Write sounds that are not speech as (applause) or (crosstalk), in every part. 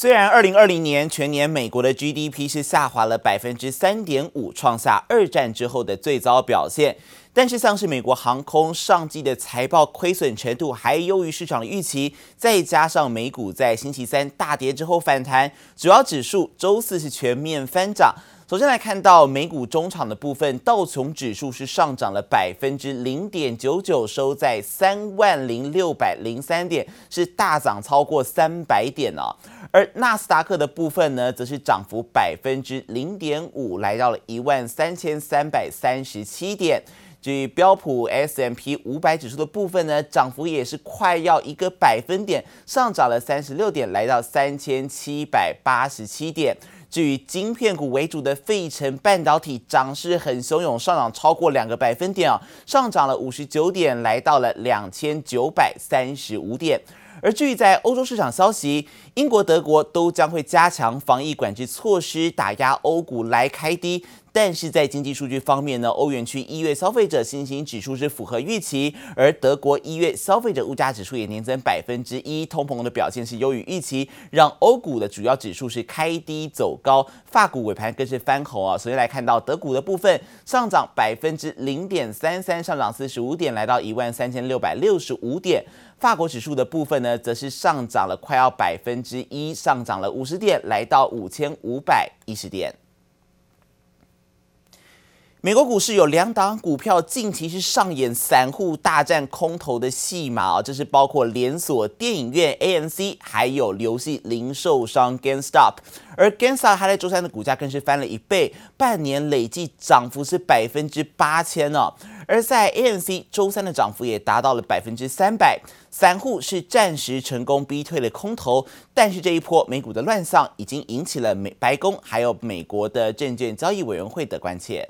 虽然二零二零年全年美国的 GDP 是下滑了百分之三点五，创下二战之后的最糟表现，但是像是美国航空上季的财报亏损程度还优于市场预期，再加上美股在星期三大跌之后反弹，主要指数周四是全面翻涨。首先来看到美股中场的部分，道琼指数是上涨了百分之零点九九，收在三万零六百零三点，是大涨超过三百点哦。而纳斯达克的部分呢，则是涨幅百分之零点五，来到了一万三千三百三十七点。至于标普 S M P 五百指数的部分呢，涨幅也是快要一个百分点，上涨了三十六点，来到三千七百八十七点。至于晶片股为主的费城半导体涨势很汹涌，上涨超过两个百分点啊，上涨了五十九点，来到了两千九百三十五点。而至于在欧洲市场消息，英国、德国都将会加强防疫管制措施，打压欧股来开低。但是在经济数据方面呢，欧元区一月消费者信心指数是符合预期，而德国一月消费者物价指数也年增百分之一，通膨的表现是优于预期，让欧股的主要指数是开低走高，法股尾盘更是翻红啊。首先来看到德股的部分，上涨百分之零点三三，上涨四十五点，来到一万三千六百六十五点。法国指数的部分呢，则是上涨了快要百分之一，上涨了五十点，来到五千五百一十点。美国股市有两档股票近期是上演散户大战空头的戏码啊，这是包括连锁电影院 AMC，还有游戏零售商 GameStop，而 GameStop 它在周三的股价更是翻了一倍，半年累计涨幅是百分之八千呢。而在 AMC 周三的涨幅也达到了百分之三百，散户是暂时成功逼退了空头，但是这一波美股的乱象已经引起了美白宫还有美国的证券交易委员会的关切。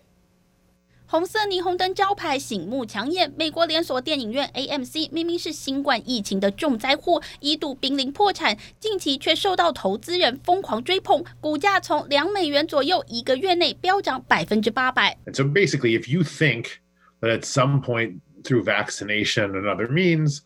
红色霓虹灯招牌醒目抢眼，美国连锁电影院 AMC 明明是新冠疫情的重灾户，一度濒临破产，近期却受到投资人疯狂追捧，股价从两美元左右一个月内飙涨百分之八百。So basically, if you think that at some point through vaccination and other means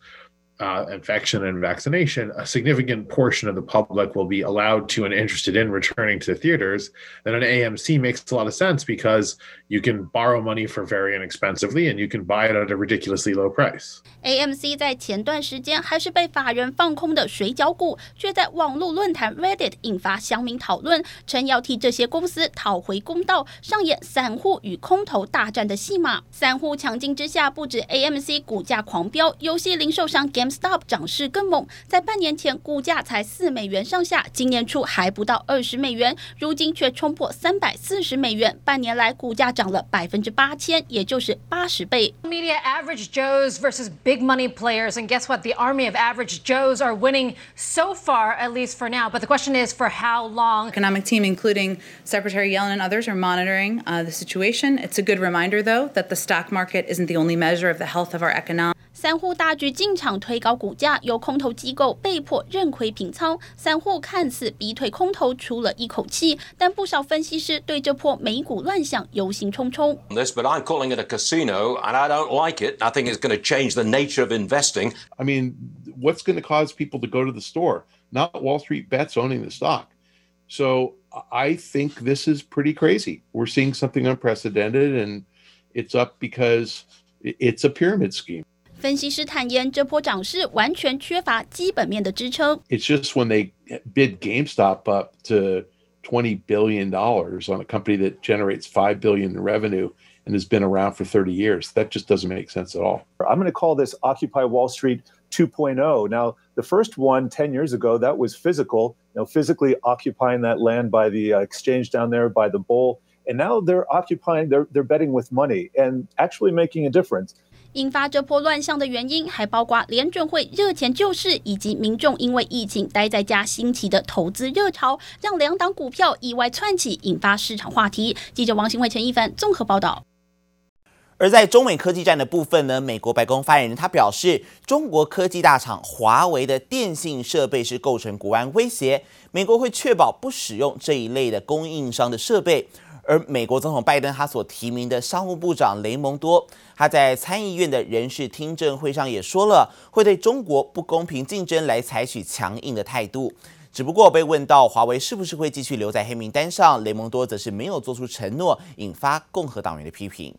uh, infection and vaccination, a significant portion of the public will be allowed to and interested in returning to the theaters, then an AMC makes a lot of sense because you can borrow money for very inexpensively and you can buy it at a ridiculously low price. AMC 在前段时间还是被法人放空的水饺股，却在网络论坛 Reddit 引发乡民讨论，称要替这些公司讨回公道，上演散户与空头大战的戏码。散户抢进之下，不止 AMC 股价狂飙，游戏零售商 GameStop 涨势更猛，在半年前股价才四美元上下，今年初还不到二十美元，如今却冲破三百四十美元，半年来股价涨了百分之八千，也就是八十倍。Media average Joes versus big money players, and guess what? The army of average Joes are winning so far, at least for now. But the question is, for how long? Economic team, including Secretary Yellen and others, are monitoring uh, the situation. It's a good reminder, though, that the stock market isn't the only measure of the health of our economy. 散户大举进场推高股价，由空头机构被迫认亏平仓，散户看似逼退空头出了一口气，但不少分析师对这波美股乱象忧心忡忡。This, but I'm calling it a casino, and I don't like it. I think it's going to change the nature of investing. I mean, what's going to cause people to go to the store? Not Wall Street bets owning the stock. So I think this is pretty crazy. We're seeing something unprecedented, and it's up because it's a pyramid scheme. 分析师坦言，这波涨势完全缺乏基本面的支撑。It's just when they bid GameStop up to twenty billion dollars on a company that generates five billion in revenue and has been around for thirty years. That just doesn't make sense at all. I'm going to call this Occupy Wall Street 2.0. Now, the first one 10 years ago, that was physical, you know, physically occupying that land by the uh, exchange down there by the bowl. And now they're occupying, they're, they're betting with money and actually making a difference. 引发这波乱象的原因，还包括联准会热钱救市，以及民众因为疫情待在家兴起的投资热潮，让两档股票意外窜起，引发市场话题。记者王新伟、陈一凡综合报道。而在中美科技战的部分呢，美国白宫发言人他表示，中国科技大厂华为的电信设备是构成国安威胁，美国会确保不使用这一类的供应商的设备。而美国总统拜登他所提名的商务部长雷蒙多，他在参议院的人事听证会上也说了，会对中国不公平竞争来采取强硬的态度。只不过被问到华为是不是会继续留在黑名单上，雷蒙多则是没有做出承诺，引发共和党员的批评。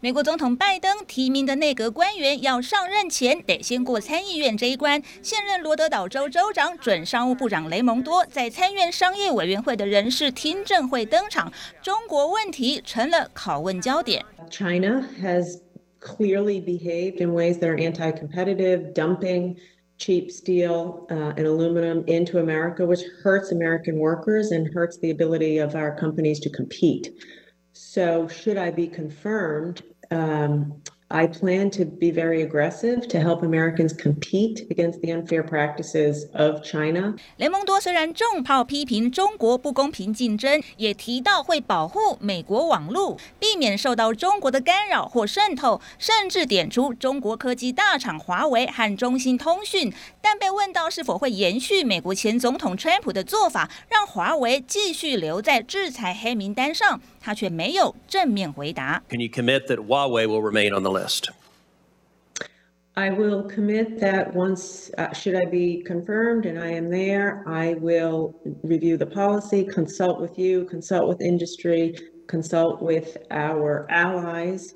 美国总统拜登提名的内阁官员要上任前得先过参议院这一关。现任罗德岛州州长、准商务部长雷蒙多在参院商业委员会的人事听证会登场，中国问题成了拷问焦点。China has clearly behaved in ways that are anti-competitive, dumping cheap steel and aluminum into America, which hurts American workers and hurts the ability of our companies to compete. So should I be confirmed? Um, I plan to be very aggressive to help Americans compete against the unfair practices of China. 雷蒙多虽然重炮批评中国不公平竞争，也提到会保护美国网络，避免受到中国的干扰或渗透，甚至点出中国科技大厂华为和中兴通讯。但被问到是否会延续美国前总统川普的做法，让华为继续留在制裁黑名单上，他却没有正面回答。Can you commit that Huawei will remain on the list? I will commit that once, uh, should I be confirmed and I am there, I will review the policy, consult with you, consult with industry, consult with our allies.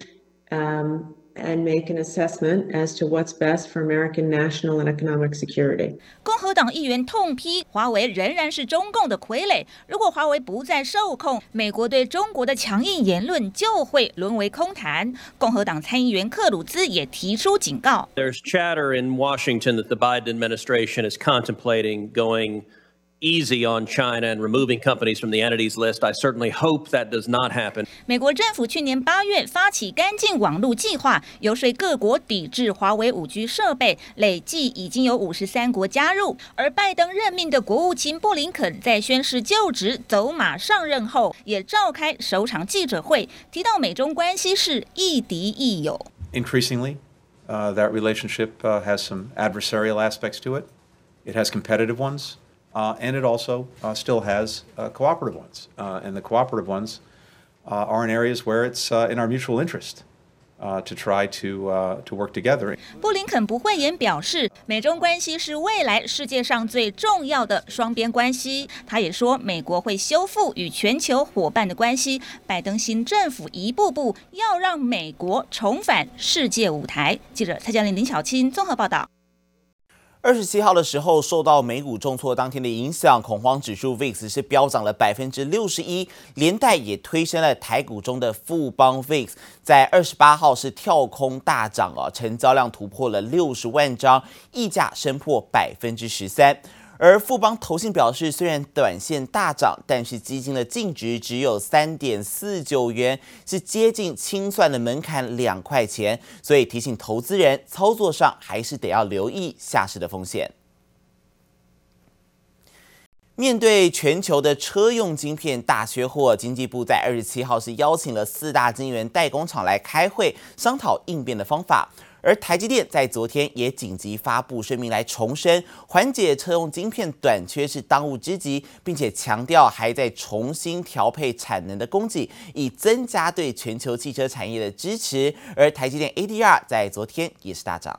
Um, and make an assessment as to what's best for American national and economic security. 共和党议员痛批华为仍然是中共的傀儡。如果华为不再受控，美国对中国的强硬言论就会沦为空谈。共和党参议员克鲁兹也提出警告。There's chatter in Washington that the Biden administration is contemplating going easy on China and removing companies from the entities list. I certainly hope that does not happen. 美国政府去年八月发起干净网络计划，游说各国抵制华为五 G 设备，累计已经有五十三国加入。而拜登任命的国务卿布林肯在宣誓就职、走马上任后，也召开首场记者会，提到美中关系是亦敌亦友。Increasingly, uh, that relationship uh, has some adversarial aspects to it. It has competitive ones. Uh, and it also uh, still has uh, cooperative ones. Uh, and the cooperative ones uh, are in areas where it's uh, in our mutual interest to try to to work together. 布林肯不讳言表示，美中关系是未来世界上最重要的双边关系。他也说，美国会修复与全球伙伴的关系。拜登新政府一步步要让美国重返世界舞台。记者蔡嘉玲、林小青综合报道。二十七号的时候，受到美股重挫当天的影响，恐慌指数 VIX 是飙涨了百分之六十一，连带也推升了台股中的富邦 VIX，在二十八号是跳空大涨啊，成交量突破了六十万张，溢价升破百分之十三。而富邦投信表示，虽然短线大涨，但是基金的净值只有三点四九元，是接近清算的门槛两块钱，所以提醒投资人操作上还是得要留意下市的风险。面对全球的车用晶片大缺货，经济部在二十七号是邀请了四大晶圆代工厂来开会，商讨应变的方法。而台积电在昨天也紧急发布声明来重申，缓解车用晶片短缺是当务之急，并且强调还在重新调配产能的供给，以增加对全球汽车产业的支持。而台积电 ADR 在昨天也是大涨，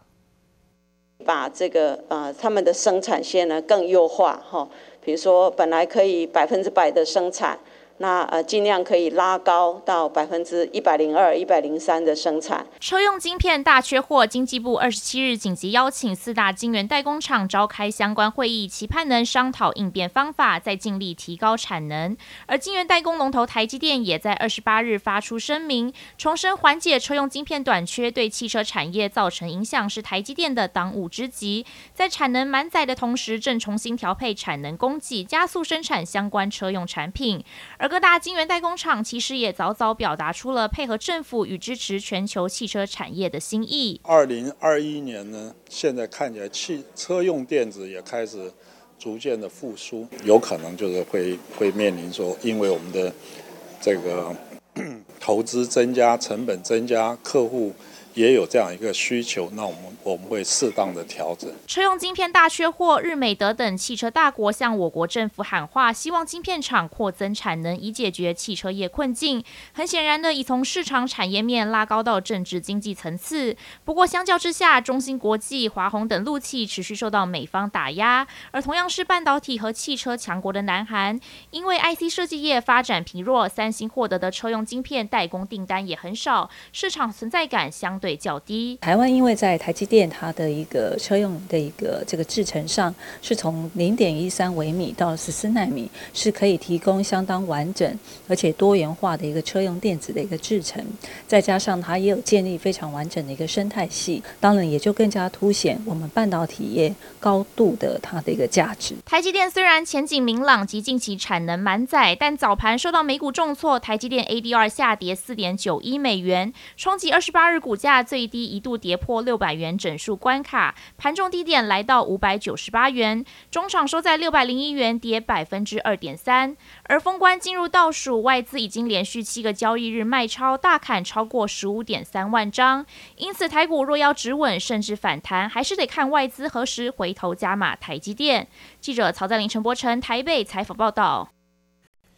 把这个呃他们的生产线呢更优化哈，比如说本来可以百分之百的生产。那呃，尽量可以拉高到百分之一百零二、一百零三的生产。车用晶片大缺货，经济部二十七日紧急邀请四大晶圆代工厂召开相关会议，期盼能商讨应变方法，再尽力提高产能。而晶圆代工龙头台积电也在二十八日发出声明，重申缓解车用晶片短缺对汽车产业造成影响是台积电的当务之急，在产能满载的同时，正重新调配产能供给，加速生产相关车用产品。而各大晶圆代工厂其实也早早表达出了配合政府与支持全球汽车产业的心意。二零二一年呢，现在看起来汽车用电子也开始逐渐的复苏，有可能就是会会面临说，因为我们的这个 (clears throat) 投资增加、成本增加、客户也有这样一个需求，那我们我们会适当的调整。车用晶片大缺货，日美德等汽车大国向我国政府喊话，希望晶片厂扩增产能，以解决汽车业困境。很显然的，已从市场产业面拉高到政治经济层次。不过相较之下，中芯国际、华虹等陆企持续受到美方打压，而同样是半导体和汽车强国的南韩，因为 IC 设计业发展疲弱，三星获得的车用晶片代工订单也很少，市场存在感相对较低。台湾因为在台积电它的一个车用的一个这个制程上，是从零点一三微米到十四纳米，是可以提供相当完整而且多元化的一个车用电子的一个制程，再加上它也有建立非常完整的一个生态系，当然也就更加凸显我们半导体业高度的它的一个价值。台积电虽然前景明朗及近期产能满载，但早盘受到美股重挫，台积电 ADR 下跌四点九一美元，冲击二十八日股价。价最低一度跌破六百元整数关卡，盘中低点来到五百九十八元，中场收在六百零一元，跌百分之二点三。而封关进入倒数，外资已经连续七个交易日卖超，大砍超过十五点三万张。因此，台股若要止稳甚至反弹，还是得看外资何时回头加码台积电。记者曹在林、陈柏成台北采访报道。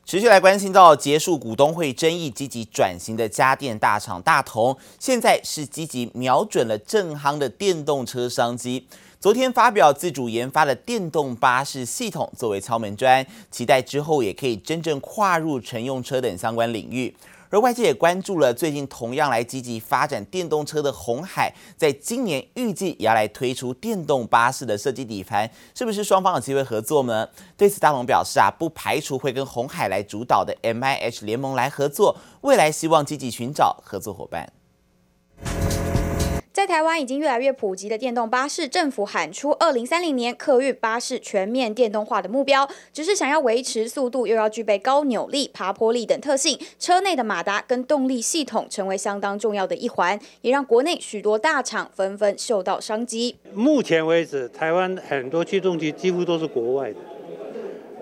持续来关心到结束股东会争议、积极转型的家电大厂大同，现在是积极瞄准了正夯的电动车商机。昨天发表自主研发的电动巴士系统作为敲门砖，期待之后也可以真正跨入乘用车等相关领域。而外界也关注了最近同样来积极发展电动车的鸿海，在今年预计也要来推出电动巴士的设计底盘，是不是双方有机会合作呢？对此，大龙表示啊，不排除会跟鸿海来主导的 MIH 联盟来合作，未来希望积极寻找合作伙伴。在台湾已经越来越普及的电动巴士，政府喊出二零三零年客运巴士全面电动化的目标，只是想要维持速度，又要具备高扭力、爬坡力等特性，车内的马达跟动力系统成为相当重要的一环，也让国内许多大厂纷纷嗅到商机。目前为止，台湾很多驱动机几乎都是国外的，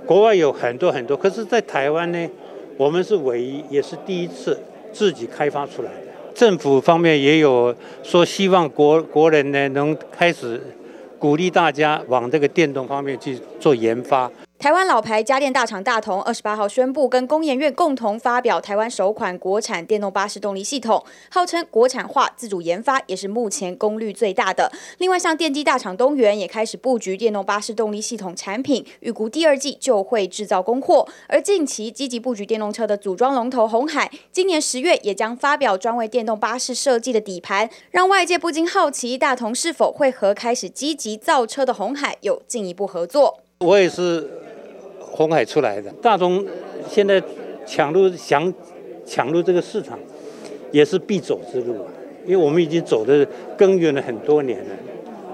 国外有很多很多，可是，在台湾呢，我们是唯一，也是第一次自己开发出来的。政府方面也有说，希望国国人呢能开始鼓励大家往这个电动方面去做研发。台湾老牌家电大厂大同二十八号宣布，跟工研院共同发表台湾首款国产电动巴士动力系统，号称国产化、自主研发，也是目前功率最大的。另外，像电机大厂东元也开始布局电动巴士动力系统产品，预估第二季就会制造供货。而近期积极布局电动车的组装龙头红海，今年十月也将发表专为电动巴士设计的底盘，让外界不禁好奇，大同是否会和开始积极造车的红海有进一步合作？我也是。红海出来的大众，现在抢入想抢入这个市场，也是必走之路，因为我们已经走的耕耘了很多年了，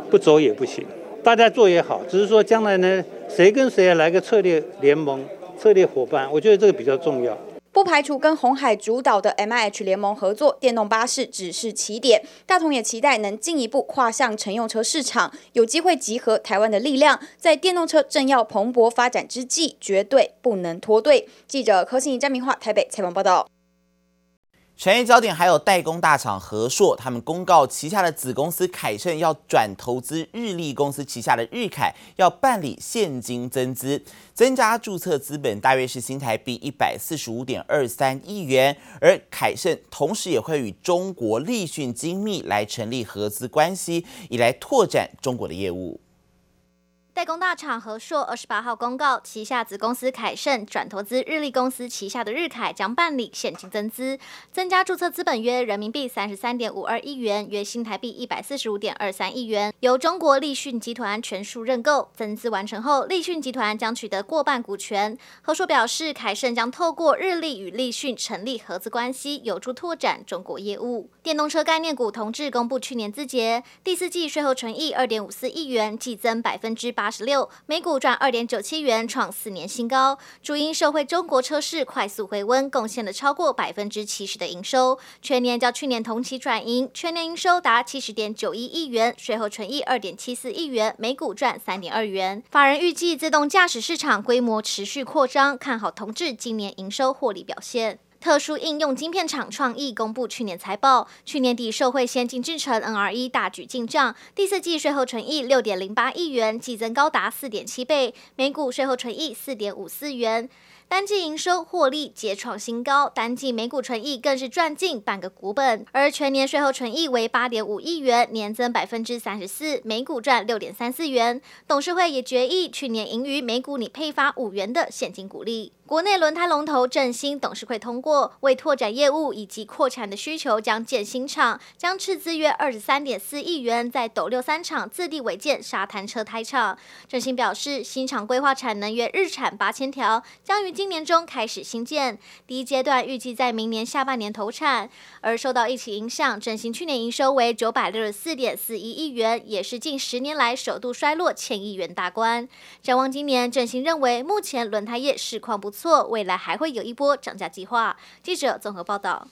不走也不行。大家做也好，只是说将来呢，谁跟谁来个策略联盟、策略伙伴，我觉得这个比较重要。不排除跟红海主导的 MIH 联盟合作，电动巴士只是起点。大同也期待能进一步跨向乘用车市场，有机会集合台湾的力量，在电动车正要蓬勃发展之际，绝对不能脱队。记者柯信怡、张明化台北采访报道。产业焦点还有代工大厂和硕，他们公告旗下的子公司凯盛要转投资日立公司旗下的日凯，要办理现金增资，增加注册资本大约是新台币一百四十五点二三亿元。而凯盛同时也会与中国立讯精密来成立合资关系，以来拓展中国的业务。代工大厂和硕二十八号公告，旗下子公司凯盛转投资日立公司旗下的日凯，将办理现金增资，增加注册资本约人民币三十三点五二亿元，约新台币一百四十五点二三亿元，由中国立讯集团全数认购。增资完成后，立讯集团将取得过半股权。和硕表示，凯盛将透过日立与立讯成立合资关系，有助拓展中国业务。电动车概念股同志公布去年资节，第四季税后纯益二点五四亿元，季增百分之八。八十六，每股赚二点九七元，创四年新高。主因受惠中国车市快速回温，贡献了超过百分之七十的营收。全年较去年同期转盈，全年营收达七十点九一亿元，税后纯益二点七四亿元，每股赚三点二元。法人预计自动驾驶市场规模持续扩张，看好同致今年营收获利表现。特殊应用晶片厂创意公布去年财报，去年底社会先进制程 NRE 大举进账，第四季税后纯益六点零八亿元，季增高达四点七倍，每股税后纯益四点五四元。单季营收获利皆创新高，单季每股纯益更是赚近半个股本，而全年税后纯益为八点五亿元，年增百分之三十四，每股赚六点三四元。董事会也决议去年盈余每股拟配发五元的现金股利。国内轮胎龙头正新董事会通过，为拓展业务以及扩产的需求，将建新厂，将斥资约二十三点四亿元，在斗六三厂自地违建沙滩车胎厂。正新表示，新厂规划产能约日产八千条，将于今年中开始新建，第一阶段预计在明年下半年投产。而受到疫情影响，整形去年营收为九百六十四点四一亿元，也是近十年来首度衰落千亿元大关。展望今年，整形认为目前轮胎业市况不。错，未来还会有一波涨价计划。记者综合报道。